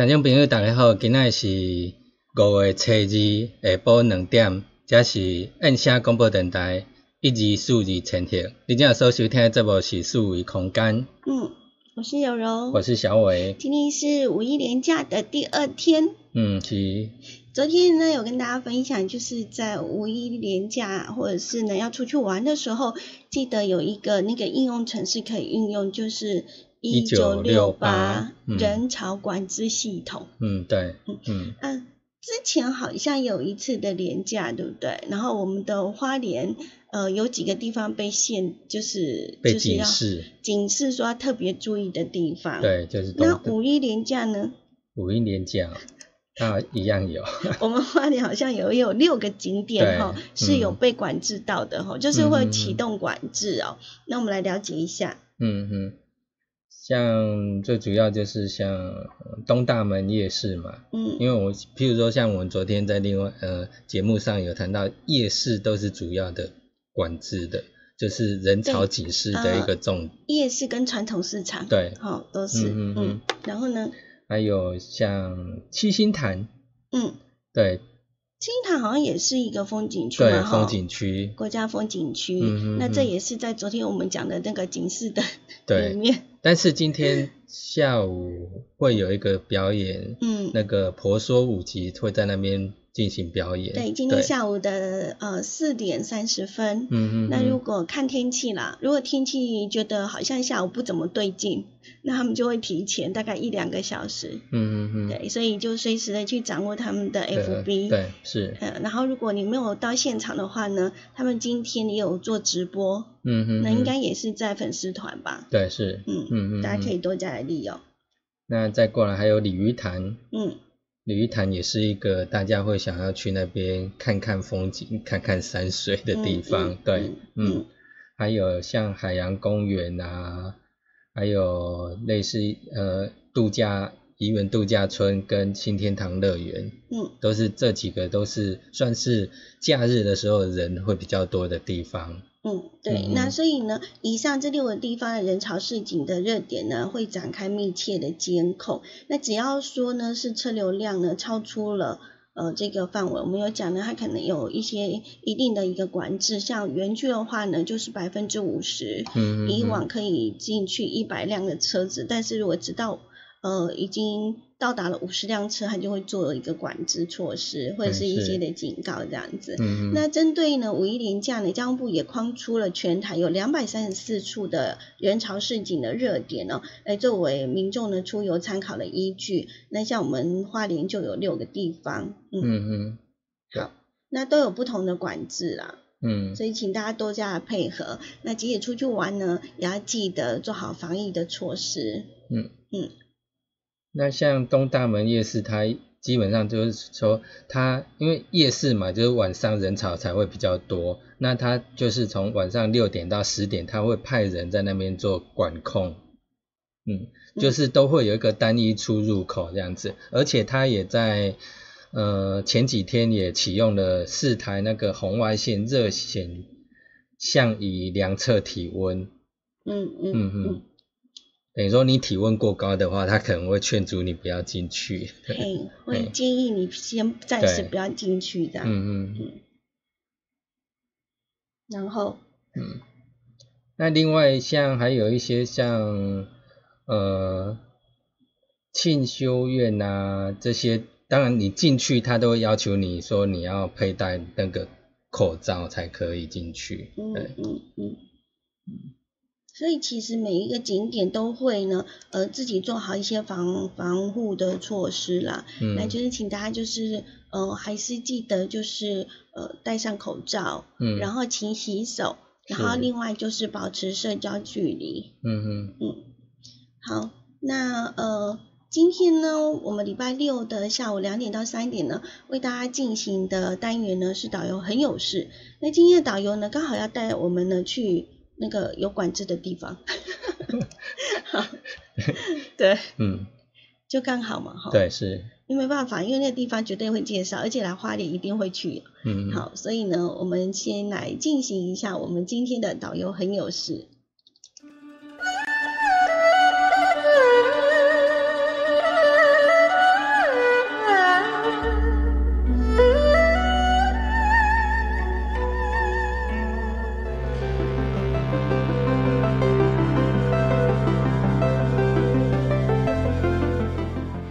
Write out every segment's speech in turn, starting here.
听众朋友，大家好，今仔是五月初二下晡两点，这是按声广播电台一二四二千赫。你今仔所收听的节目是四维空间，嗯，我是柔柔，我是小伟。今天是五一连假的第二天，嗯，是。昨天呢，有跟大家分享，就是在五一连假或者是呢要出去玩的时候，记得有一个那个应用程式可以运用，就是一九六八人潮管制系统。嗯，对，嗯嗯。之前好像有一次的连假，对不对？然后我们的花莲，呃，有几个地方被限，就是被警示，警示说要特别注意的地方。对，就是那五一连假呢？五一连假。啊，一样有。我们花莲好像有有六个景点哈，是有被管制到的哈，就是会启动管制哦。那我们来了解一下。嗯哼，像最主要就是像东大门夜市嘛。嗯。因为我譬如说像我们昨天在另外呃节目上有谈到夜市都是主要的管制的，就是人潮警示的一个重。夜市跟传统市场。对。好，都是。嗯嗯。然后呢？还有像七星潭，嗯，对，七星潭好像也是一个风景区对，风景区，国家风景区。嗯那这也是在昨天我们讲的那个警示的里面。但是今天下午会有一个表演，嗯，那个婆娑舞集会在那边。进行表演。对，今天下午的呃四点三十分。嗯嗯。那如果看天气啦，如果天气觉得好像下午不怎么对劲，那他们就会提前大概一两个小时。嗯嗯嗯。对，所以就随时的去掌握他们的 FB。对，是。嗯，然后如果你没有到现场的话呢，他们今天也有做直播。嗯哼。那应该也是在粉丝团吧？对，是。嗯嗯嗯。大家可以多加来利用。那再过来还有鲤鱼潭。嗯。鲤鱼潭也是一个大家会想要去那边看看风景、看看山水的地方，对，嗯，还有像海洋公园啊，还有类似呃度假怡园度假村跟新天堂乐园，嗯，都是这几个都是算是假日的时候人会比较多的地方，嗯，对，那所以呢，以上这六个地方的人潮市井的热点呢，会展开密切的监控。那只要说呢，是车流量呢超出了呃这个范围，我们有讲呢，它可能有一些一定的一个管制。像园区的话呢，就是百分之五十，以往可以进去一百辆的车子，但是如果直到呃已经。到达了五十辆车，它就会做一个管制措施，或者是一些的警告这样子。那针对呢五一连假呢，交通部也框出了全台有两百三十四处的人潮市井的热点哦，来作为民众呢出游参考的依据。那像我们花莲就有六个地方，嗯嗯，好，那都有不同的管制啦，嗯，所以请大家多加配合。那即使出去玩呢，也要记得做好防疫的措施。嗯嗯。那像东大门夜市，它基本上就是说，它因为夜市嘛，就是晚上人潮才会比较多，那它就是从晚上六点到十点，它会派人在那边做管控，嗯，就是都会有一个单一出入口这样子，而且它也在呃前几天也启用了四台那个红外线热显像仪量测体温，嗯嗯嗯。等于说你体温过高的话，他可能会劝阻你不要进去。嘿，会建议你先暂时不要进去的。嗯嗯嗯。然后。嗯。那另外像还有一些像呃庆修院啊这些，当然你进去他都会要求你说你要佩戴那个口罩才可以进去。嗯嗯嗯。所以其实每一个景点都会呢，呃，自己做好一些防防护的措施啦。嗯。那就是请大家就是，呃，还是记得就是呃戴上口罩，嗯，然后勤洗手，然后另外就是保持社交距离。嗯嗯嗯。好，那呃今天呢，我们礼拜六的下午两点到三点呢，为大家进行的单元呢是导游很有事。那今天的导游呢，刚好要带我们呢去。那个有管制的地方，好，对，嗯，就刚好嘛，哈，对，是，因为没办法，因为那个地方绝对会介绍，而且来花莲一定会去，嗯，好，所以呢，我们先来进行一下我们今天的导游很有事。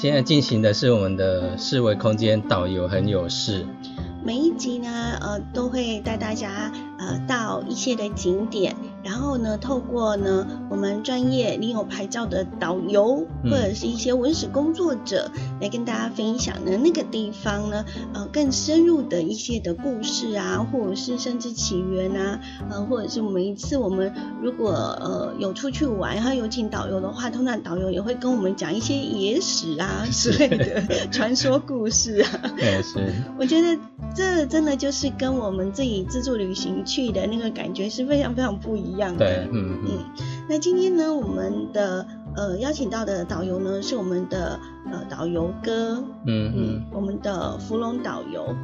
现在进行的是我们的四维空间导游很有事。每一集呢，呃，都会带大家呃到一些的景点。然后呢，透过呢我们专业领有牌照的导游或者是一些文史工作者来跟大家分享呢那个地方呢呃更深入的一些的故事啊，或者是甚至起源啊，呃或者是每一次我们如果呃有出去玩，然后有请导游的话，通常导游也会跟我们讲一些野史啊 之类的传说故事啊。对，是。我觉得这真的就是跟我们自己自助旅行去的那个感觉是非常非常不一样。一样的，嗯嗯。那今天呢，我们的呃邀请到的导游呢，是我们的呃导游哥，嗯嗯，我们的芙蓉导游，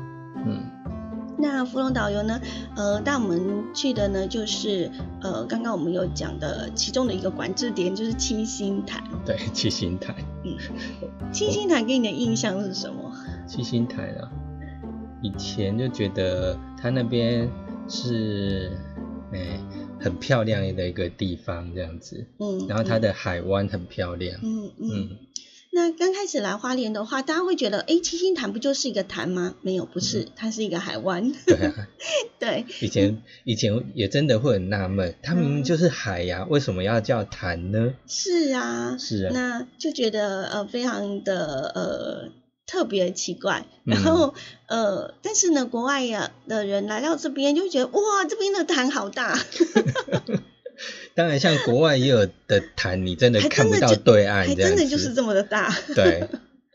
嗯。那芙蓉导游呢，呃带我们去的呢，就是呃刚刚我们有讲的其中的一个管制点，就是七星潭。对，七星潭。嗯，七星潭给你的印象是什么？七星潭啊，以前就觉得它那边是，哎。很漂亮的一个地方，这样子，嗯，然后它的海湾很漂亮，嗯嗯。那刚开始来花莲的话，大家会觉得，哎，七星潭不就是一个潭吗？没有，不是，它是一个海湾。对啊，对。以前以前也真的会很纳闷，它明明就是海呀，为什么要叫潭呢？是啊，是啊，那就觉得呃非常的呃特别奇怪。然后呃，但是呢，国外呀的人来到这边就觉得，哇，这边的潭好大。当然，像国外也有的潭，你真的看不到对岸，真的就是这么的大。对，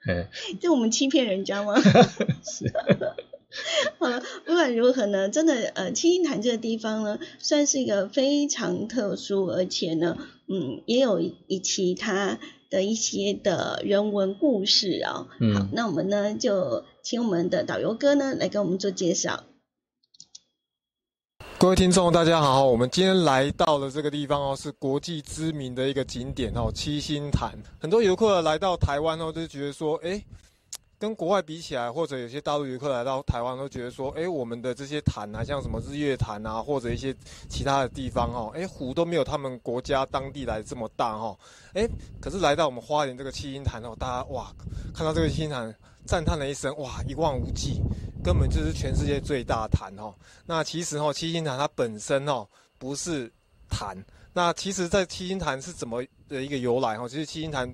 嗯，就我们欺骗人家吗？是。好了，不管如何呢，真的，呃，七星潭这个地方呢，算是一个非常特殊，而且呢，嗯，也有一其他的一些的人文故事啊。嗯。好，那我们呢，就请我们的导游哥呢来给我们做介绍。各位听众，大家好！我们今天来到了这个地方哦，是国际知名的一个景点哦，七星潭。很多游客来到台湾哦，就觉得说，哎，跟国外比起来，或者有些大陆游客来到台湾都觉得说，哎，我们的这些潭啊，像什么日月潭啊，或者一些其他的地方哦，哎，湖都没有他们国家当地来这么大哈。哎，可是来到我们花莲这个七星潭哦，大家哇，看到这个七星潭。赞叹了一声，哇，一望无际，根本就是全世界最大的潭哦。那其实哦，七星潭它本身哦不是潭。那其实，在七星潭是怎么的一个由来哦？其实七星潭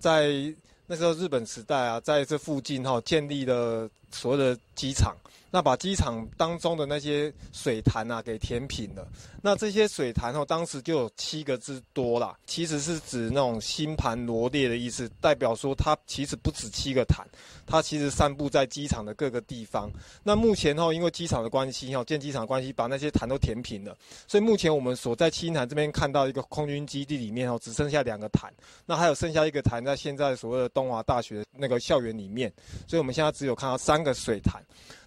在那时候日本时代啊，在这附近哈建立了所谓的机场。那把机场当中的那些水潭啊给填平了。那这些水潭哦，当时就有七个之多啦，其实是指那种星盘罗列的意思，代表说它其实不止七个潭，它其实散布在机场的各个地方。那目前哦，因为机场的关系哦，建机场关系，把那些潭都填平了，所以目前我们所在七星潭这边看到一个空军基地里面哦，只剩下两个潭，那还有剩下一个潭在现在所谓的东华大学那个校园里面，所以我们现在只有看到三那个水潭。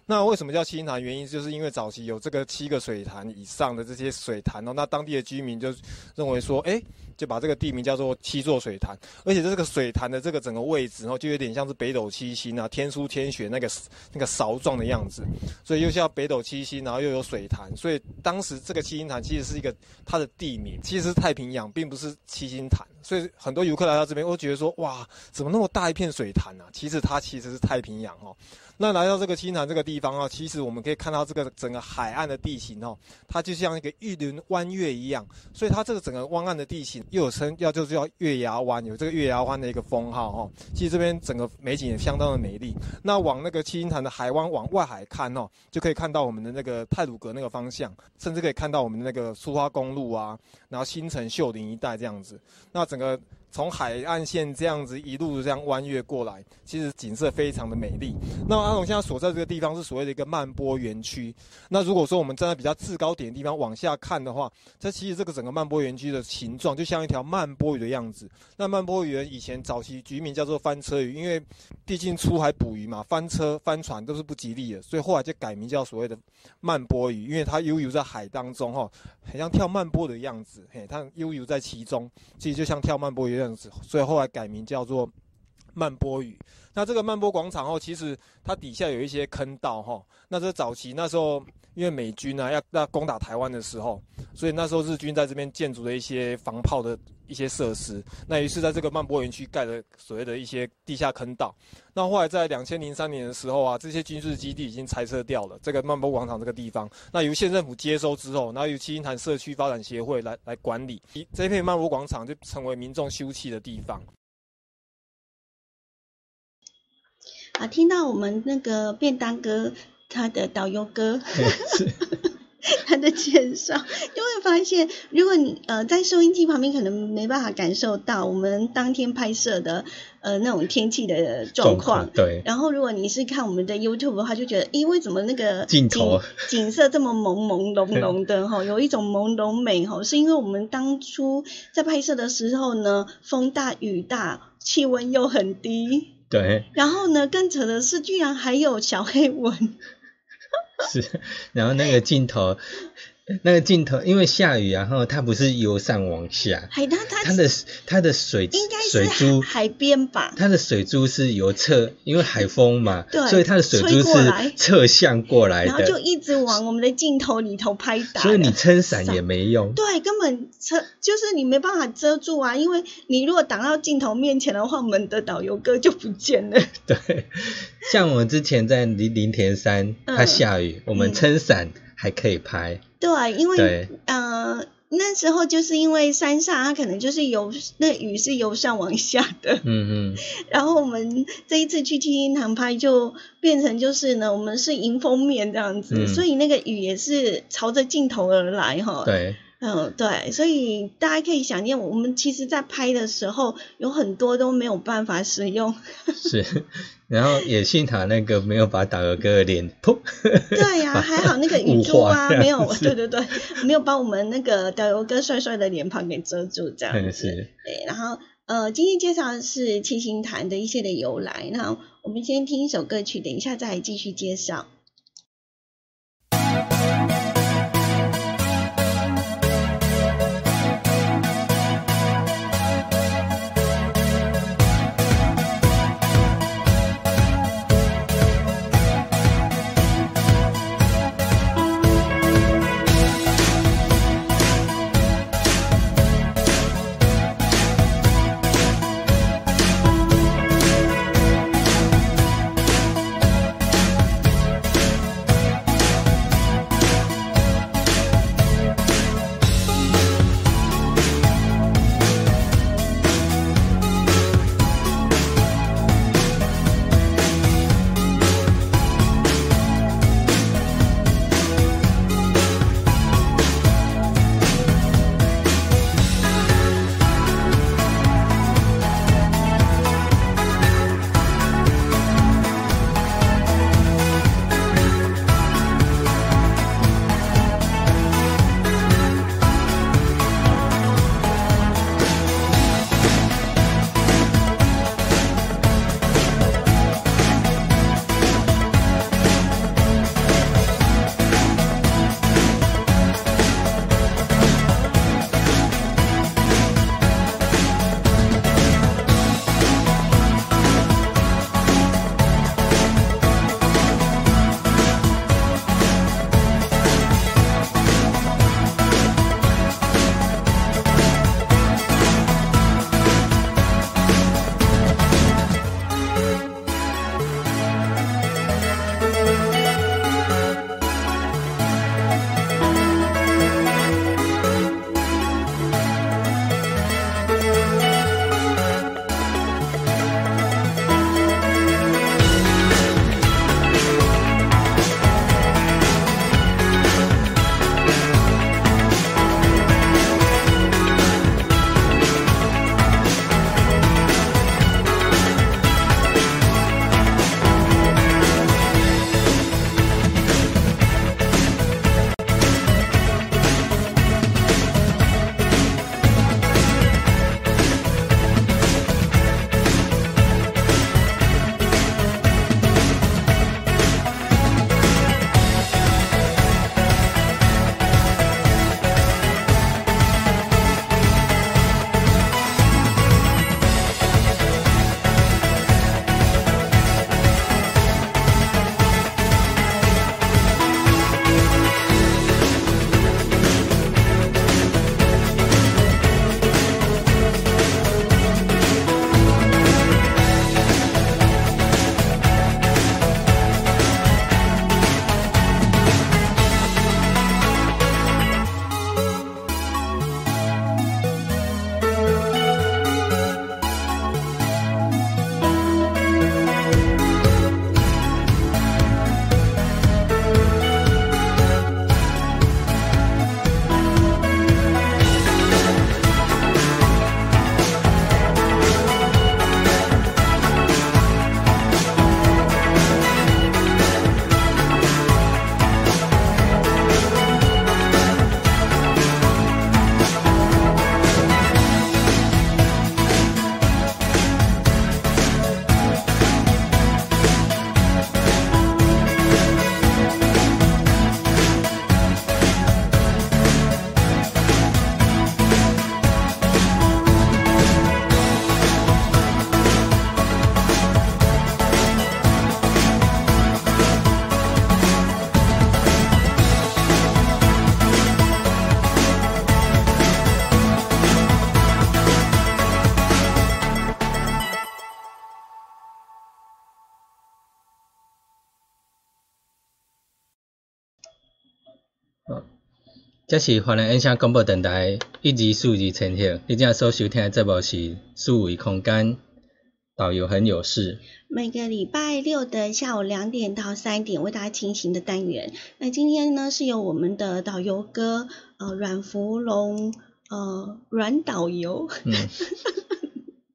那为什么叫七星潭？原因就是因为早期有这个七个水潭以上的这些水潭哦，那当地的居民就认为说，哎。就把这个地名叫做七座水潭，而且这个水潭的这个整个位置，然后就有点像是北斗七星啊，天书天选那个那个勺状的样子，所以又叫北斗七星，然后又有水潭，所以当时这个七星潭其实是一个它的地名，其实是太平洋，并不是七星潭，所以很多游客来到这边，都觉得说哇，怎么那么大一片水潭啊？其实它其实是太平洋哦。那来到这个七星潭这个地方啊，其实我们可以看到这个整个海岸的地形哦，它就像一个玉轮弯月一样，所以它这个整个湾岸的地形。又有称要就是叫月牙湾，有这个月牙湾的一个封号哦。其实这边整个美景也相当的美丽。那往那个七星潭的海湾往外海看哦，就可以看到我们的那个泰鲁阁那个方向，甚至可以看到我们的那个苏花公路啊，然后新城秀林一带这样子。那整个。从海岸线这样子一路这样弯越过来，其实景色非常的美丽。那阿龙现在所在这个地方是所谓的一个慢波园区。那如果说我们站在比较制高点的地方往下看的话，这其实这个整个慢波园区的形状就像一条慢波鱼的样子。那慢波鱼以前早期居民叫做翻车鱼，因为毕竟出海捕鱼嘛，翻车翻船都是不吉利的，所以后来就改名叫所谓的慢波鱼，因为它悠游在海当中哈，很像跳慢波的样子，嘿，它悠游在其中，其实就像跳慢波鱼。所以后来改名叫做曼波屿。那这个曼波广场后，其实它底下有一些坑道哈。那这早期那时候，因为美军呢要要攻打台湾的时候，所以那时候日军在这边建筑的一些防炮的一些设施。那于是在这个曼波园区盖了所谓的一些地下坑道。那后来在两千零三年的时候啊，这些军事基地已经拆撤掉了。这个曼波广场这个地方，那由县政府接收之后，然后由七星潭社区发展协会来来管理，这片曼波广场就成为民众休憩的地方。啊，听到我们那个便当哥他的导游哥 他的介绍，就会发现，如果你呃在收音机旁边可能没办法感受到我们当天拍摄的呃那种天气的状况，对。然后如果你是看我们的 YouTube 的话，就觉得，咦，为什么那个镜头景色这么朦朦胧胧的哈，有一种朦胧美哈，是因为我们当初在拍摄的时候呢，风大雨大，气温又很低。对，然后呢？更扯的是，居然还有小黑蚊。是，然后那个镜头那个镜头，因为下雨，然后它不是由上往下，海它它它的它的水应该水珠海边吧？它的水珠是由侧，因为海风嘛，对，所以它的水珠是侧向过来的，然后就一直往我们的镜头里头拍打，所以你撑伞也没用，对，根本遮就是你没办法遮住啊，因为你如果挡到镜头面前的话，我们的导游哥就不见了。对，像我们之前在林林田山，它下雨，我们撑伞还可以拍。对，因为呃那时候就是因为山上它可能就是由那雨是由上往下的，嗯嗯，然后我们这一次去七星堂拍就变成就是呢，我们是迎风面这样子，所以那个雨也是朝着镜头而来哈。对。嗯，对，所以大家可以想念，我们其实，在拍的时候，有很多都没有办法使用。是，然后也幸好那个没有把导游哥的脸砰。对呀，还好那个 雨珠啊，没有，对对对，没有把我们那个导游哥帅帅的脸庞给遮住，这样子。对，然后呃，今天介绍的是七星潭的一些的由来，那我们先听一首歌曲，等一下再继续介绍。这是华南音响广播电台一二四二千赫，你正所收听的节目是数维空间导游很有事。每个礼拜六的下午两点到三点为大家进行的单元。那今天呢是由我们的导游哥呃阮福龙呃阮导游。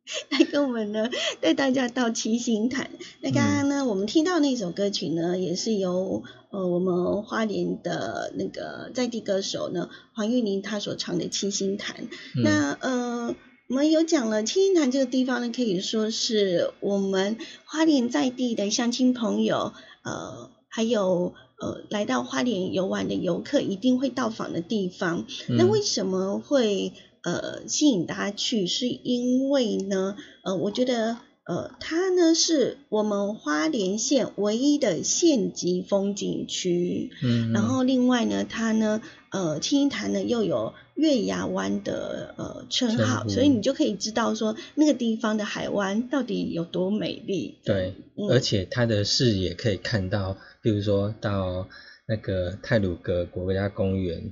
来跟我们呢带大家到七星潭。那刚刚呢，我们听到那首歌曲呢，也是由呃我们花莲的那个在地歌手呢黄玉玲她所唱的七星潭。那呃我们有讲了七星潭这个地方呢，可以说是我们花莲在地的乡亲朋友呃还有呃来到花莲游玩的游客一定会到访的地方。那为什么会？呃，吸引大家去，是因为呢，呃，我觉得，呃，它呢是我们花莲县唯一的县级风景区，嗯，然后另外呢，它呢，呃，青音潭呢又有月牙湾的呃称号，所以你就可以知道说那个地方的海湾到底有多美丽。对，而且它的视野可以看到，比如说到那个泰鲁阁国家公园。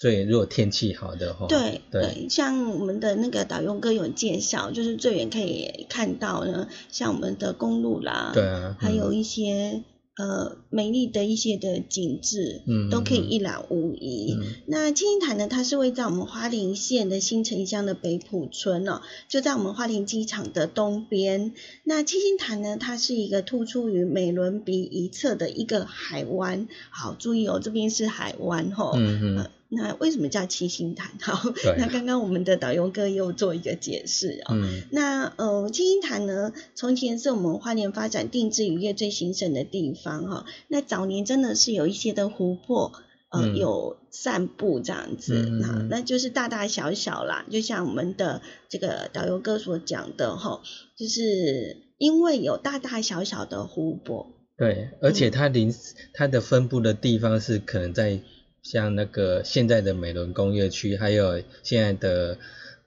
最如果天气好的话，对对，像我们的那个导游哥有介绍，就是最远可以看到呢，像我们的公路啦，对啊，还有一些呃美丽的一些的景致，嗯，都可以一览无遗。那青青潭呢，它是位在我们花莲县的新城乡的北埔村哦，就在我们花莲机场的东边。那七星潭呢，它是一个突出于美伦鼻一侧的一个海湾，好注意哦，这边是海湾吼，嗯嗯。那为什么叫七星潭？好，那刚刚我们的导游哥又做一个解释啊。嗯。那呃，七星潭呢，从前是我们花莲发展定制渔业最兴盛的地方哈。那早年真的是有一些的湖泊，呃，有散步这样子，那那就是大大小小啦，就像我们的这个导游哥所讲的哈，就是因为有大大小小的湖泊。对，而且它临它的分布的地方是可能在。像那个现在的美伦工业区，还有现在的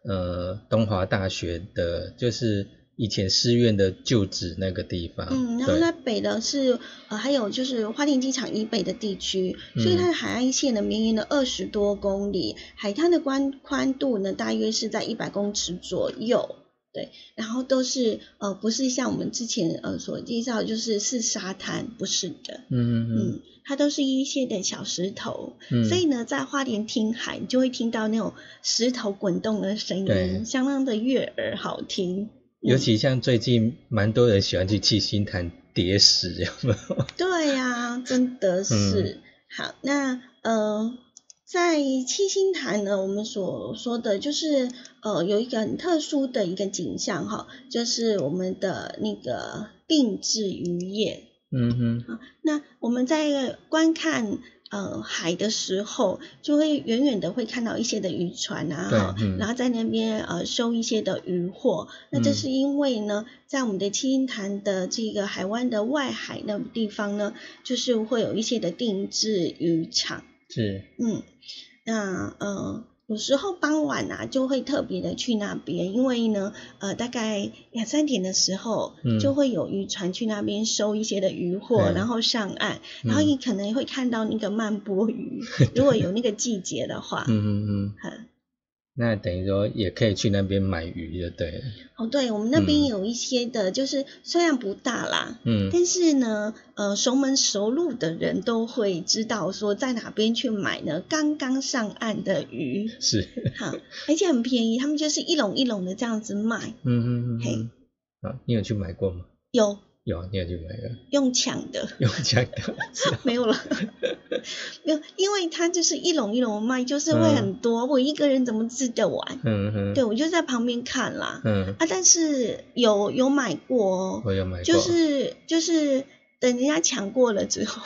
呃东华大学的，就是以前师院的旧址那个地方。嗯，然后在北的是呃还有就是花莲机场以北的地区，所以它的海岸线呢绵延了二十多公里，海滩的宽宽度呢大约是在一百公尺左右。对，然后都是呃，不是像我们之前呃所介绍，就是是沙滩，不是的，嗯嗯嗯，它都是一些的小石头，所以呢，在花莲听海，你就会听到那种石头滚动的声音，相当的悦耳好听。尤其像最近蛮多人喜欢去七星潭叠石，有没有？对呀，真的是。好，那呃。在七星潭呢，我们所说的就是呃有一个很特殊的一个景象哈，就是我们的那个定制渔业。嗯哼。那我们在观看呃海的时候，就会远远的会看到一些的渔船啊，哈，然后在那边呃收一些的渔获。那这是因为呢，在我们的七星潭的这个海湾的外海那个地方呢，就是会有一些的定制渔场。是，嗯，那呃，有时候傍晚啊，就会特别的去那边，因为呢，呃，大概两三点的时候，就会有渔船去那边收一些的渔获，然后上岸，然后你可能会看到那个慢波鱼，如果有那个季节的话，嗯嗯嗯。那等于说也可以去那边买鱼，就对了。哦，对，我们那边有一些的，就是虽然不大啦，嗯，但是呢，呃，熟门熟路的人都会知道说在哪边去买呢，刚刚上岸的鱼是，好，而且很便宜，他们就是一笼一笼的这样子卖。嗯嗯嗯。嘿，啊，你有去买过吗？有。有，你也去买了。用抢的。用抢的。没有了。没有，因为它就是一笼一笼卖，就是会很多，我一个人怎么吃得完？嗯哼。对，我就在旁边看啦。嗯。啊，但是有有买过哦。我有买过。就是就是等人家抢过了之后。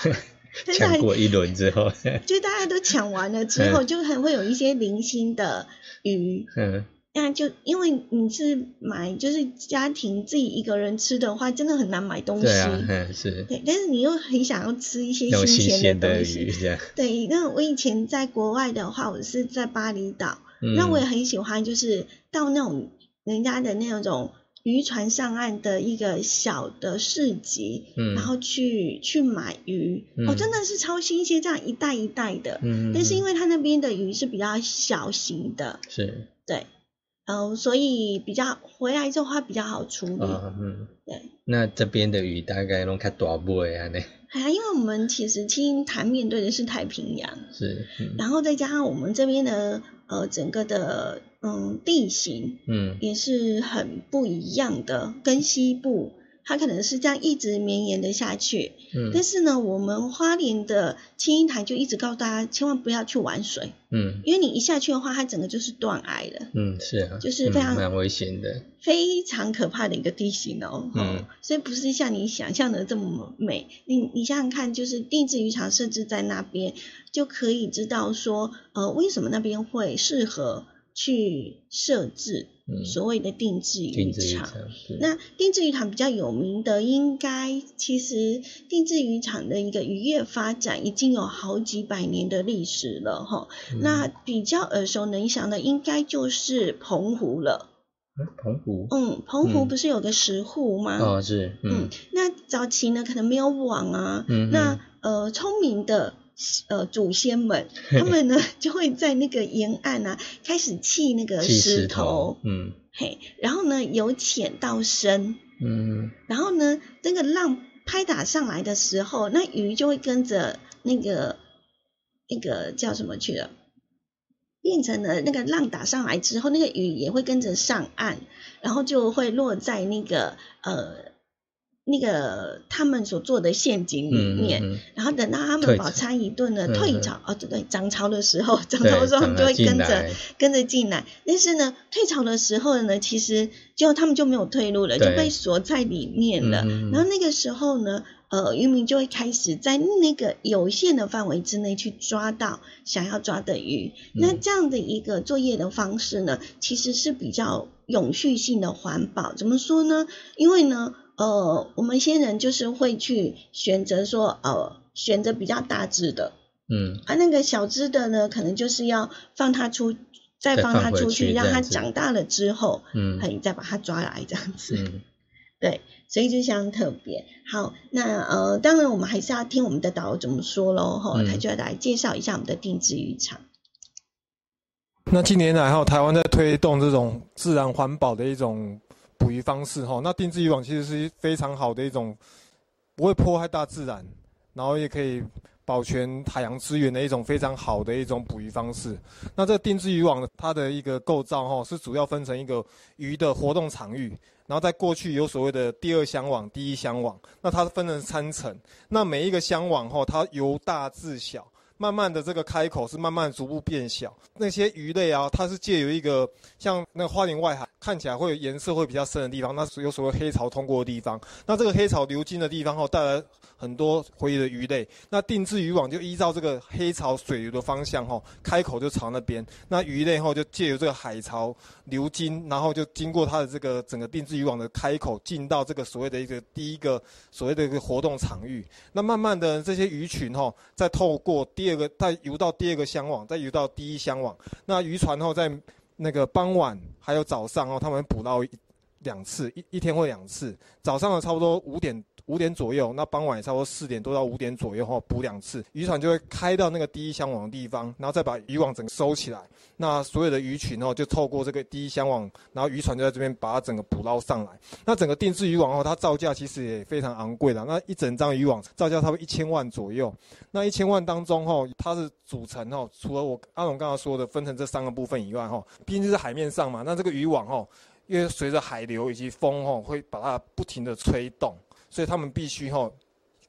抢过一轮之后。就大家都抢完了之后，就很会有一些零星的鱼。嗯。那就因为你是买就是家庭自己一个人吃的话，真的很难买东西。对啊，是。对，但是你又很想要吃一些新鲜的东西。对，那我以前在国外的话，我是在巴厘岛，那我也很喜欢，就是到那种人家的那种。渔船上岸的一个小的市集，嗯，然后去去买鱼，哦，真的是超新鲜，这样一袋一袋的，嗯，但是因为它那边的鱼是比较小型的，是，对，嗯，所以比较回来之后它比较好处理，嗯，对。那这边的雨大概拢较多不呀呢？哎呀，因为我们其实青潭面对的是太平洋，是，然后再加上我们这边的呃整个的。嗯，地形嗯也是很不一样的，跟西部它可能是这样一直绵延的下去。嗯，但是呢，我们花莲的青音台就一直告诉大家，千万不要去玩水。嗯，因为你一下去的话，它整个就是断崖了。嗯，是啊，就是非常蛮危险的，非常可怕的一个地形哦。嗯，所以不是像你想象的这么美。你你想想看，就是定制渔场设置在那边，就可以知道说，呃，为什么那边会适合。去设置所谓的定制渔场，那定制渔场比较有名的，应该其实定制渔场的一个渔业发展已经有好几百年的历史了哈。那比较耳熟能详的，应该就是澎湖了。澎湖，嗯，澎湖不是有个石沪吗？哦，是，嗯，那早期呢可能没有网啊，嗯那呃聪明的。呃，祖先们，他们呢就会在那个沿岸啊，开始砌那个石头，嗯，嘿，然后呢由浅到深，嗯，然后呢那个浪拍打上来的时候，那鱼就会跟着那个那个叫什么去了，变成了那个浪打上来之后，那个鱼也会跟着上岸，然后就会落在那个呃。那个他们所做的陷阱里面，然后等到他们饱餐一顿的，退潮哦，对对，涨潮的时候，涨潮的时候他们就会跟着跟着进来。但是呢，退潮的时候呢，其实就他们就没有退路了，就被锁在里面了。然后那个时候呢，呃，渔民就会开始在那个有限的范围之内去抓到想要抓的鱼。那这样的一个作业的方式呢，其实是比较永续性的环保。怎么说呢？因为呢。呃，我们先人就是会去选择说，呃，选择比较大只的，嗯，啊，那个小只的呢，可能就是要放它出，再放它出去，让它长大了之后，嗯，可以再把它抓来这样子，嗯，对，所以就相当特别。好，那呃，当然我们还是要听我们的导游怎么说喽，哈，他就要来介绍一下我们的定制渔场。那近年来哈，台湾在推动这种自然环保的一种。捕鱼方式哈，那定制渔网其实是非常好的一种，不会破坏大自然，然后也可以保全海洋资源的一种非常好的一种捕鱼方式。那这定制渔网它的一个构造哈，是主要分成一个鱼的活动场域，然后在过去有所谓的第二箱网、第一箱网，那它分成三层，那每一个箱网哈，它由大至小。慢慢的，这个开口是慢慢逐步变小。那些鱼类啊，它是借由一个像那个花莲外海看起来会有颜色会比较深的地方，那是有所谓黑潮通过的地方。那这个黑潮流经的地方后，带来很多回游的鱼类。那定制渔网就依照这个黑潮水流的方向哈，开口就朝那边。那鱼类后就借由这个海潮流经，然后就经过它的这个整个定制渔网的开口，进到这个所谓的一个第一个所谓的一个活动场域。那慢慢的这些鱼群哈，再透过第二个再游到第二个箱网，再游到第一箱网。那渔船后在那个傍晚还有早上哦，他们捕捞两次，一一天会两次。早上的差不多五点。五点左右，那傍晚差不多四点多到五点左右哈补两次，渔船就会开到那个第一箱网的地方，然后再把渔网整个收起来。那所有的鱼群哦，就透过这个第一箱网，然后渔船就在这边把它整个捕捞上来。那整个定制渔网哦，它造价其实也非常昂贵的。那一整张渔网造价差不多一千万左右。那一千万当中哦，它是组成哦，除了我阿龙刚刚说的分成这三个部分以外哈，毕竟是海面上嘛，那这个渔网哦，因为随着海流以及风哦，会把它不停的吹动。所以他们必须哈，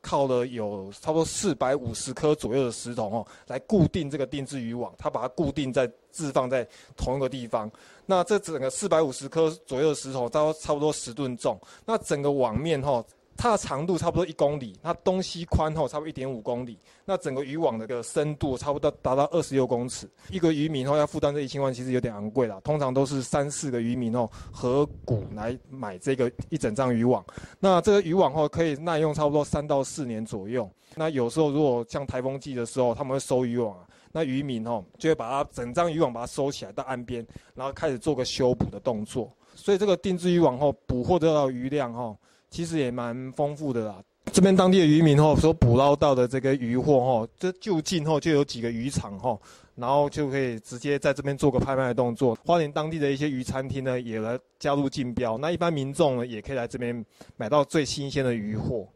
靠了有差不多四百五十颗左右的石头哦，来固定这个定制渔网，它把它固定在置放在同一个地方。那这整个四百五十颗左右的石头，都差不多十吨重。那整个网面哈。它的长度差不多一公里，它东西宽厚差不多一点五公里，那整个渔网的个深度差不多达到二十六公尺。一个渔民后要负担这一千万，其实有点昂贵了。通常都是三四个渔民哦合股来买这个一整张渔网。那这个渔网后可以耐用差不多三到四年左右。那有时候如果像台风季的时候，他们会收渔网啊，那渔民哦就会把它整张渔网把它收起来到岸边，然后开始做个修补的动作。所以这个定制渔网后捕获得到鱼量哈，其实也蛮丰富的啦。这边当地的渔民吼所捕捞到的这个渔货吼，这就近吼就有几个渔场吼，然后就可以直接在这边做个拍卖的动作。花莲当地的一些鱼餐厅呢，也来加入竞标。那一般民众呢，也可以来这边买到最新鲜的渔货。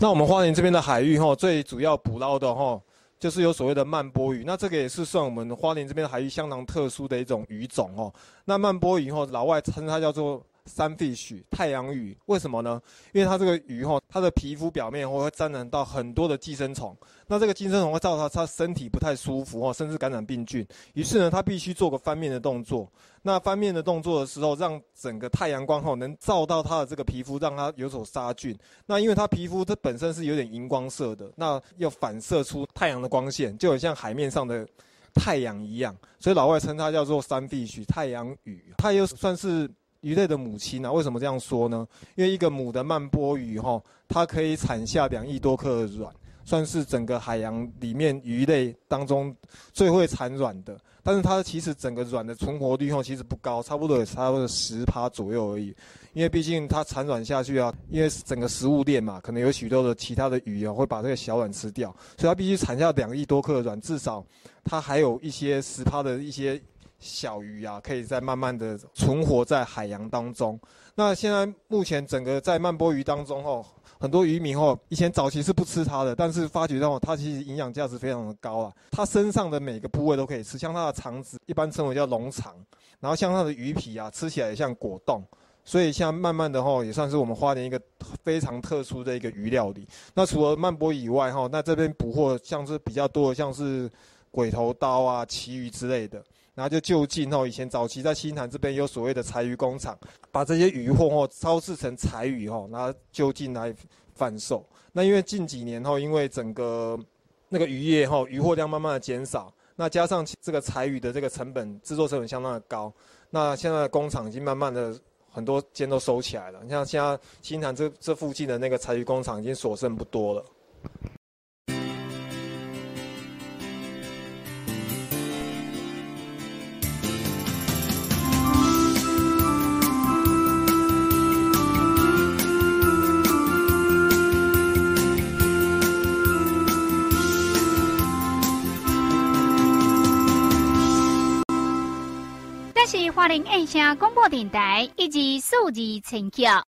那我们花莲这边的海域吼，最主要捕捞的吼，就是有所谓的慢波鱼。那这个也是算我们花莲这边的海域相当特殊的一种鱼种哦。那慢波鱼吼，老外称它叫做。三 fish 太阳鱼为什么呢？因为它这个鱼哈，它的皮肤表面会沾染到很多的寄生虫，那这个寄生虫会造成它身体不太舒服哦，甚至感染病菌。于是呢，它必须做个翻面的动作。那翻面的动作的时候，让整个太阳光哈能照到它的这个皮肤，让它有所杀菌。那因为它皮肤它本身是有点荧光色的，那要反射出太阳的光线，就很像海面上的太阳一样。所以老外称它叫做三 fish 太阳鱼，它又算是。鱼类的母亲呢？为什么这样说呢？因为一个母的曼波鱼哈，它可以产下两亿多颗的卵，算是整个海洋里面鱼类当中最会产卵的。但是它其实整个卵的存活率哈，其实不高，差不多也差不多十趴左右而已。因为毕竟它产卵下去啊，因为整个食物链嘛，可能有许多的其他的鱼啊会把这个小卵吃掉，所以它必须产下两亿多颗的卵，至少它还有一些十趴的一些。小鱼啊，可以在慢慢的存活在海洋当中。那现在目前整个在曼波鱼当中哦，很多渔民哦，以前早期是不吃它的，但是发觉到它其实营养价值非常的高啊。它身上的每个部位都可以吃，像它的肠子一般称为叫龙肠，然后像它的鱼皮啊，吃起来像果冻。所以像慢慢的哈，也算是我们花莲一个非常特殊的一个鱼料理。那除了曼波以外哈，那这边捕获像是比较多的，像是鬼头刀啊、旗鱼之类的。然后就就近哦，以前早期在新潭这边有所谓的柴鱼工厂，把这些鱼货哦超制成柴鱼哦，然后就近来贩售。那因为近几年后，因为整个那个渔业哈，渔获量慢慢的减少，那加上这个柴鱼的这个成本制作成本相当的高，那现在工厂已经慢慢的很多间都收起来了。你像现在新潭这这附近的那个柴鱼工厂已经所剩不多了。花莲印象广播电台以及数字陈桥。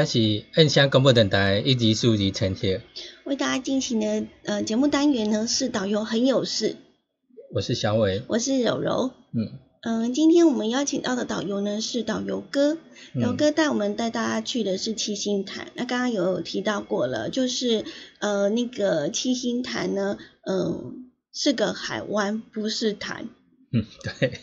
那是按下广播电台一级数级呈现。为大家进行的呃节目单元呢是导游很有事。我是小伟，我是柔柔。嗯嗯，今天我们邀请到的导游呢是导游哥，导游哥带我们带大家去的是七星潭。那刚刚有提到过了，就是呃那个七星潭呢，嗯是个海湾，不是潭。嗯，对。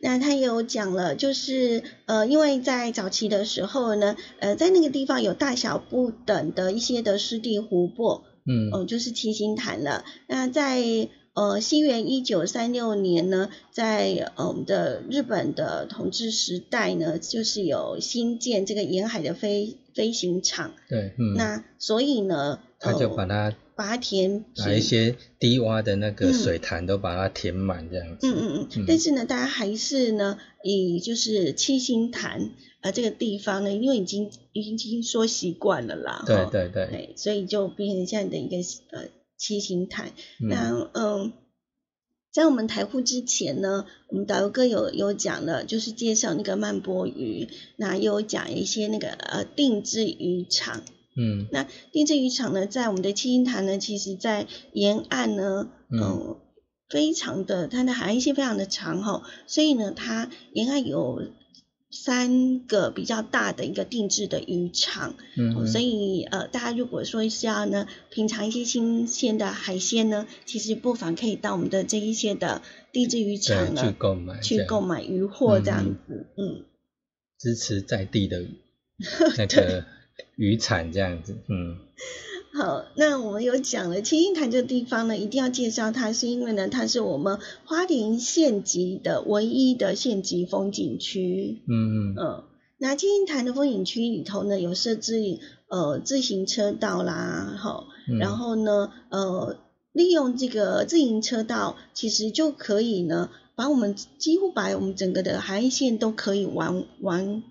那他有讲了，就是呃，因为在早期的时候呢，呃，在那个地方有大小不等的一些的湿地湖泊，嗯，哦，就是七星潭了。那在呃西元一九三六年呢，在我们的日本的统治时代呢，就是有新建这个沿海的飞飞行场，对，嗯，那所以呢，他就把它。把它填，把一些低洼的那个水潭都把它填满这样子。嗯嗯嗯。但是呢，大家还是呢，以就是七星潭呃这个地方呢，因为已经已经说习惯了啦。对对对。所以就变成这样的一个呃七星潭。那嗯，在我们台户之前呢，我们导游哥有有讲了，就是介绍那个曼波鱼，那又讲一些那个呃定制渔场。嗯，那定制渔场呢，在我们的七星潭呢，其实在沿岸呢，嗯，非常的它的海岸线非常的长哈，所以呢，它沿岸有三个比较大的一个定制的渔场，嗯，所以呃，大家如果说是要呢品尝一些新鲜的海鲜呢，其实不妨可以到我们的这一些的定制渔场呢去购买去购买渔货这样子，嗯，支持在地的 那个。渔产这样子，嗯，好，那我们有讲了七星潭这个地方呢，一定要介绍它，是因为呢，它是我们花莲县级的唯一的县级风景区，嗯嗯。嗯，那七星潭的风景区里头呢，有设置呃自行车道啦，好，然后呢，呃，利用这个自行车道，其实就可以呢，把我们几乎把我们整个的海岸线都可以玩玩。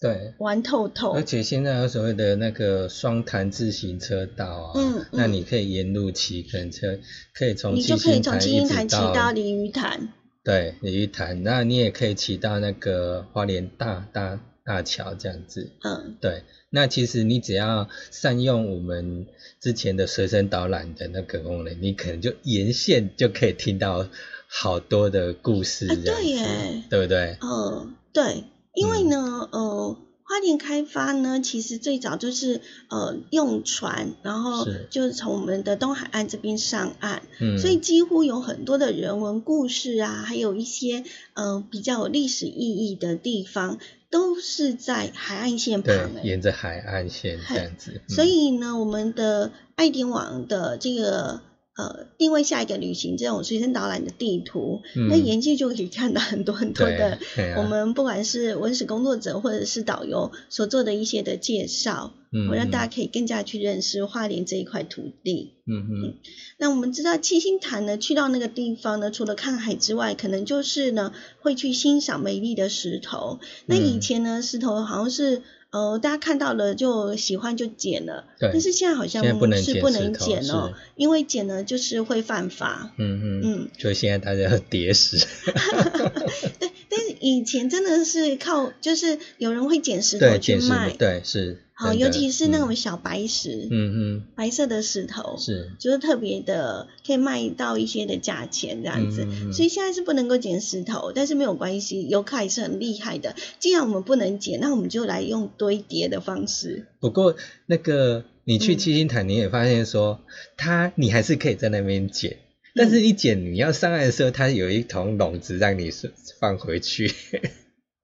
对，玩透透。而且现在有所谓的那个双潭自行车道啊，嗯，那你可以沿路骑，可能车可以从七星潭一直到鲤鱼潭。对，鲤鱼潭，那你也可以骑到那个花莲大大大桥这样子。嗯，对，那其实你只要善用我们之前的随身导览的那个功能，你可能就沿线就可以听到好多的故事。对耶，对不对？嗯，对。因为呢，呃，花莲开发呢，其实最早就是呃用船，然后就是从我们的东海岸这边上岸，嗯，所以几乎有很多的人文故事啊，还有一些呃比较有历史意义的地方，都是在海岸线旁，沿着海岸线这样子。所以呢，我们的爱点网的这个。呃，定位下一个旅行这种随身导览的地图，那沿线就可以看到很多很多的，我们不管是文史工作者或者是导游所做的一些的介绍，我让大家可以更加去认识花莲这一块土地。嗯嗯，那我们知道七星潭呢，去到那个地方呢，除了看海之外，可能就是呢会去欣赏美丽的石头。那以前呢，石头好像是。呃，大家看到了就喜欢就捡了，但是现在好像是不能捡哦，因为捡了就是会犯法。嗯嗯嗯，所以现在大家要叠石。对，但是以前真的是靠，就是有人会捡石头去卖，对是。好，尤其是那种小白石，嗯嗯，白色的石头，是，就是特别的，可以卖到一些的价钱这样子。所以现在是不能够捡石头，但是没有关系，游客还是很厉害的。既然我们不能捡，那我们就来用堆叠的方式。不过那个你去七星潭，你也发现说，它你还是可以在那边捡，但是你捡你要上岸的时候，它有一桶笼子让你放回去。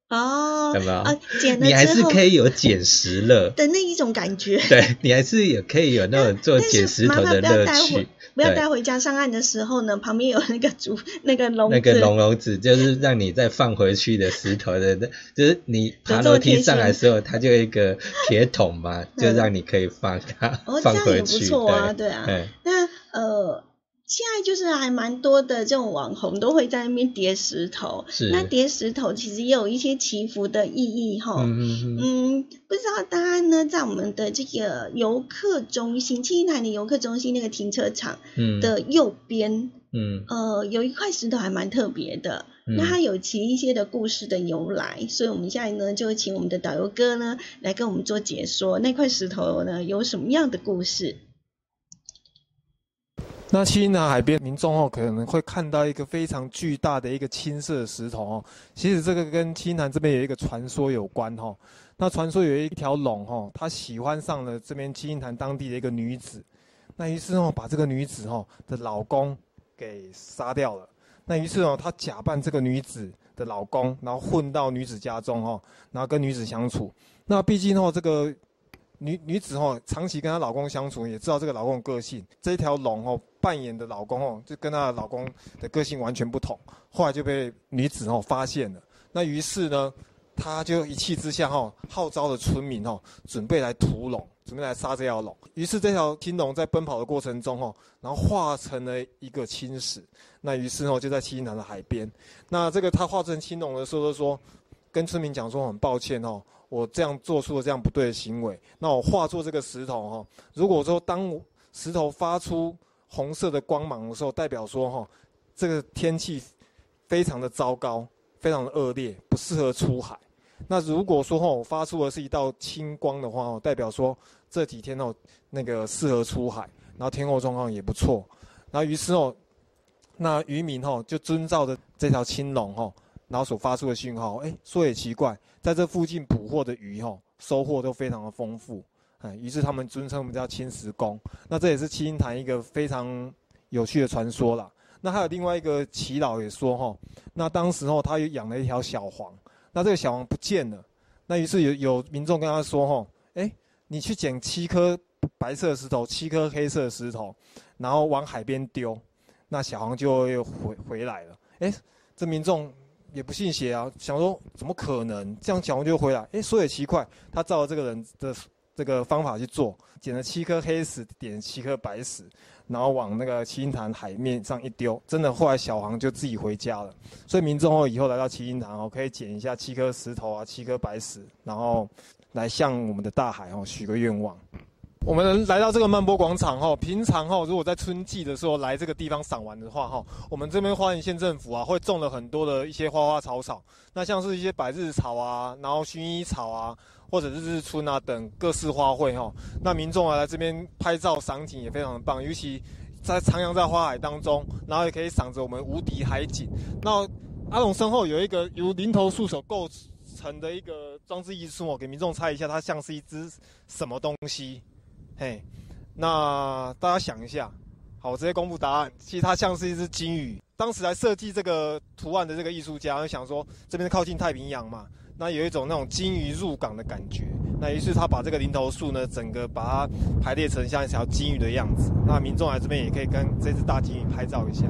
哦，有没有你还是可以有捡石乐的那一种感觉。对你还是也可以有那种做捡石头的乐趣。不要带回家上岸的时候呢，旁边有那个竹那个笼那个笼笼子，就是让你再放回去的石头的，就是你爬楼梯上来的时候，它就一个铁桶嘛，就让你可以放它放回去。对啊，那呃。现在就是还蛮多的这种网红都会在那边叠石头，那叠石头其实也有一些祈福的意义哈。嗯嗯不知道大家呢在我们的这个游客中心，七星潭的游客中心那个停车场的右边嗯，呃，有一块石头还蛮特别的，那它有其一些的故事的由来，所以我们现在呢就请我们的导游哥呢来跟我们做解说，那块石头呢有什么样的故事？那七星潭海边民众哦可能会看到一个非常巨大的一个青色石头哦，其实这个跟七星潭这边有一个传说有关哈。那传说有一条龙哈，他喜欢上了这边七星潭当地的一个女子，那于是哦把这个女子哦的老公给杀掉了。那于是哦他假扮这个女子的老公，然后混到女子家中哦，然后跟女子相处。那毕竟哦这个。女女子哦，长期跟她老公相处，也知道这个老公的个性。这一条龙哦，扮演的老公哦，就跟她的老公的个性完全不同。后来就被女子哦发现了。那于是呢，她就一气之下哈，号召了村民哦，准备来屠龙，准备来杀这条龙。于是这条青龙在奔跑的过程中哦，然后化成了一个青石。那于是哦，就在七星潭的海边。那这个他化成青龙的时候就，说跟村民讲说很抱歉哦。我这样做出了这样不对的行为，那我化作这个石头哈。如果说当石头发出红色的光芒的时候，代表说哈，这个天气非常的糟糕，非常的恶劣，不适合出海。那如果说哈，我发出的是一道青光的话哦，代表说这几天哦，那个适合出海，然后天候状况也不错。然后于是哦，那渔民哦就遵照着这条青龙哦。然后所发出的讯号，哎，说也奇怪，在这附近捕获的鱼哈，收获都非常的丰富，哎，于是他们尊称我们叫青石公。那这也是七星潭一个非常有趣的传说啦。那还有另外一个祈老也说哈，那当时候他又养了一条小黄，那这个小黄不见了，那于是有有民众跟他说哈，哎，你去捡七颗白色石头，七颗黑色石头，然后往海边丢，那小黄就又回回来了。哎，这民众。也不信邪啊，想说怎么可能这样讲完就回来？哎，说也奇怪，他照着这个人的这个方法去做，捡了七颗黑石，点七颗白石，然后往那个七星潭海面上一丢，真的后来小黄就自己回家了。所以民众哦，以后来到七星潭哦，可以捡一下七颗石头啊，七颗白石，然后来向我们的大海哦许个愿望。我们来到这个曼波广场哈，平常哈，如果在春季的时候来这个地方赏玩的话哈，我们这边花莲县政府啊会种了很多的一些花花草草，那像是一些百日草啊，然后薰衣草啊，或者是日春啊等各式花卉哈，那民众啊来这边拍照赏景也非常的棒，尤其在徜徉在花海当中，然后也可以赏着我们无敌海景。那阿龙身后有一个由林头树所构成的一个装置艺术哦，给民众猜一下，它像是一只什么东西？嘿，那大家想一下，好，我直接公布答案。其实它像是一只金鱼。当时来设计这个图案的这个艺术家，就想说这边靠近太平洋嘛，那有一种那种金鱼入港的感觉。那于是他把这个零头树呢，整个把它排列成像一条金鱼的样子。那民众来这边也可以跟这只大金鱼拍照一下。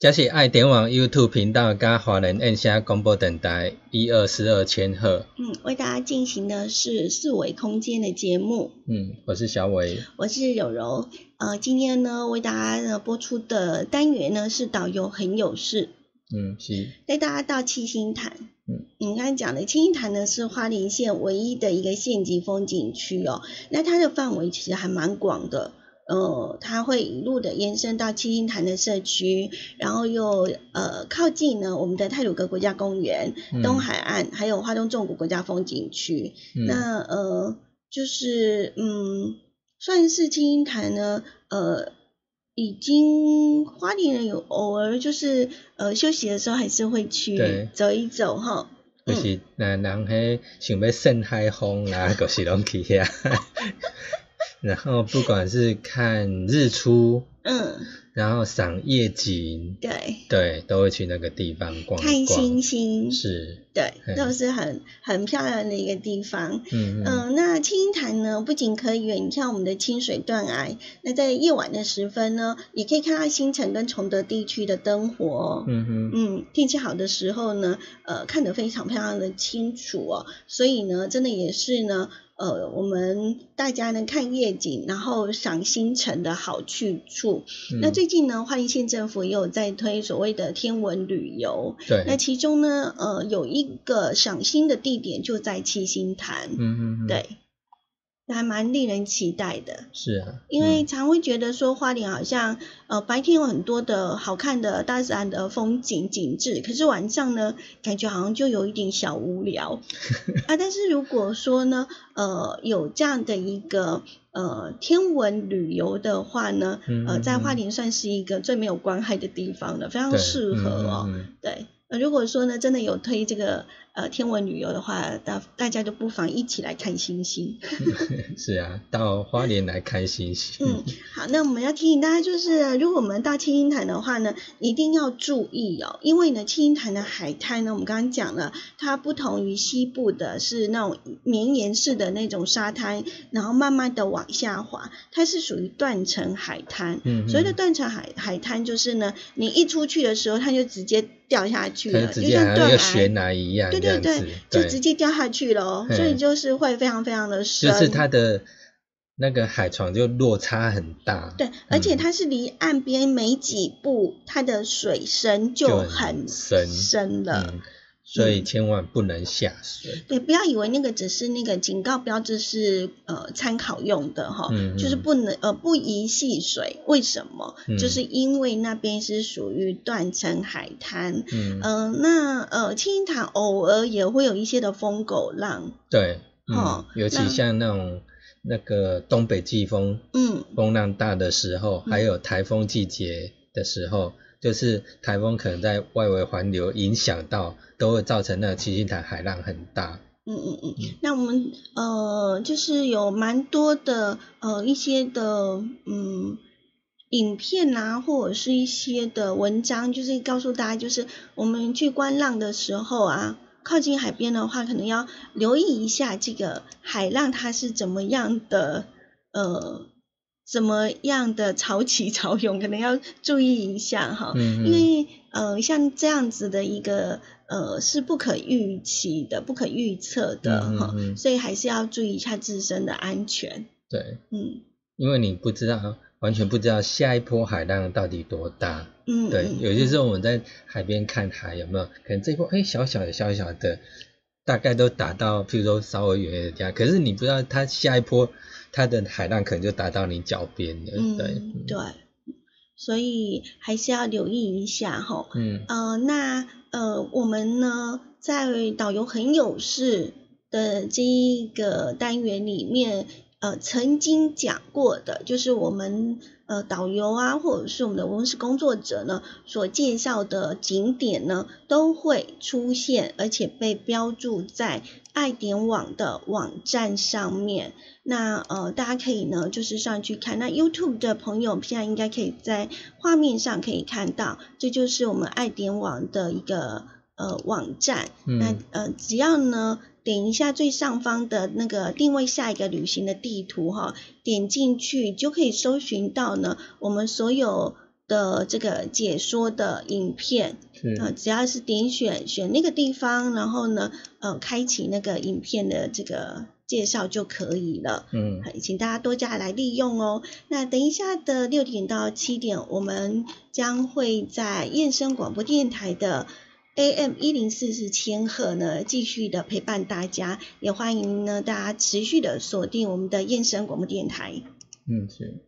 这是爱点网 YouTube 频道加华人按下广播等待一二四二千赫。嗯，为大家进行的是四维空间的节目。嗯，我是小伟，我是柔柔。呃，今天呢，为大家播出的单元呢是导游很有事。嗯，是带大家到七星潭。嗯，你刚才讲的七星潭呢是花莲县唯一的一个县级风景区哦。那它的范围其实还蛮广的。呃，它会一路的延伸到七星潭的社区，然后又呃靠近呢我们的泰鲁格国家公园、东海岸，还有花东纵谷国家风景区。那呃就是嗯，算是七星潭呢，呃，已经花莲人有偶尔就是呃休息的时候还是会去走一走哈。就是那人迄想要盛海风啊，就是拢去遐。然后不管是看日出，嗯，然后赏夜景，对，对，都会去那个地方逛看星星，是，对，都是很很漂亮的一个地方。嗯。嗯，那青潭呢，不仅可以远眺我们的清水断崖，那在夜晚的时分呢，也可以看到新城跟崇德地区的灯火。嗯哼，嗯，天气好的时候呢，呃，看得非常非常的清楚哦，所以呢，真的也是呢。呃，我们大家呢看夜景，然后赏星辰的好去处。那最近呢，花莲县政府也有在推所谓的天文旅游。对。那其中呢，呃，有一个赏星的地点就在七星潭。嗯嗯嗯。对。还蛮令人期待的，是啊，因为常会觉得说花莲好像呃白天有很多的好看的大自然的风景景致，可是晚上呢感觉好像就有一点小无聊 啊。但是如果说呢呃有这样的一个呃天文旅游的话呢，呃在花莲算是一个最没有关害的地方了，非常适合哦。对，呃如果说呢真的有推这个。呃，天文旅游的话，大大家就不妨一起来看星星。是啊，到花莲来看星星。嗯，好，那我们要提醒大家，就是如果我们到七星潭的话呢，一定要注意哦，因为呢，七星潭的海滩呢，我们刚刚讲了，它不同于西部的，是那种绵延式的那种沙滩，然后慢慢的往下滑，它是属于断层海滩。嗯。所谓的断层海海滩，就是呢，你一出去的时候，它就直接掉下去了，就像断崖一样。对对，就直接掉下去了，所以就是会非常非常的深。就是它的那个海床就落差很大。对，而且它是离岸边没几步，它的水深就很深深了。所以千万不能下水。对，不要以为那个只是那个警告标志是呃参考用的哈，就是不能呃不宜戏水。为什么？就是因为那边是属于断层海滩。嗯。那呃青潭偶尔也会有一些的疯狗浪。对。嗯。尤其像那种那个东北季风，嗯，风浪大的时候，还有台风季节的时候。就是台风可能在外围环流影响到，都会造成那个七星潭海浪很大。嗯嗯嗯。那我们呃，就是有蛮多的呃一些的嗯影片啊，或者是一些的文章，就是告诉大家，就是我们去观浪的时候啊，靠近海边的话，可能要留意一下这个海浪它是怎么样的呃。怎么样的潮起潮涌，可能要注意一下哈，因为呃像这样子的一个呃是不可预期的、不可预测的哈，所以还是要注意一下自身的安全。对，嗯，因为你不知道，完全不知道下一波海浪到底多大。嗯，对，有些时候我们在海边看海有没有，可能这波哎小小的、小小的，大概都打到，譬如说稍微远一点可是你不知道它下一波。它的海浪可能就打到你脚边了，对。对，所以还是要留意一下哈。嗯。呃，那呃，我们呢在导游很有事的这一个单元里面，呃，曾经讲过的，就是我们呃导游啊，或者是我们的文史工作者呢所介绍的景点呢，都会出现，而且被标注在。爱点网的网站上面，那呃，大家可以呢，就是上去看。那 YouTube 的朋友现在应该可以在画面上可以看到，这就是我们爱点网的一个呃网站。那呃，只要呢点一下最上方的那个定位下一个旅行的地图哈，点进去就可以搜寻到呢我们所有。的这个解说的影片，啊，只要是点选选那个地方，然后呢，呃，开启那个影片的这个介绍就可以了。嗯，请大家多加来利用哦。那等一下的六点到七点，我们将会在燕声广播电台的 AM 一零四四千赫呢，继续的陪伴大家，也欢迎呢大家持续的锁定我们的燕山广播电台。嗯，行。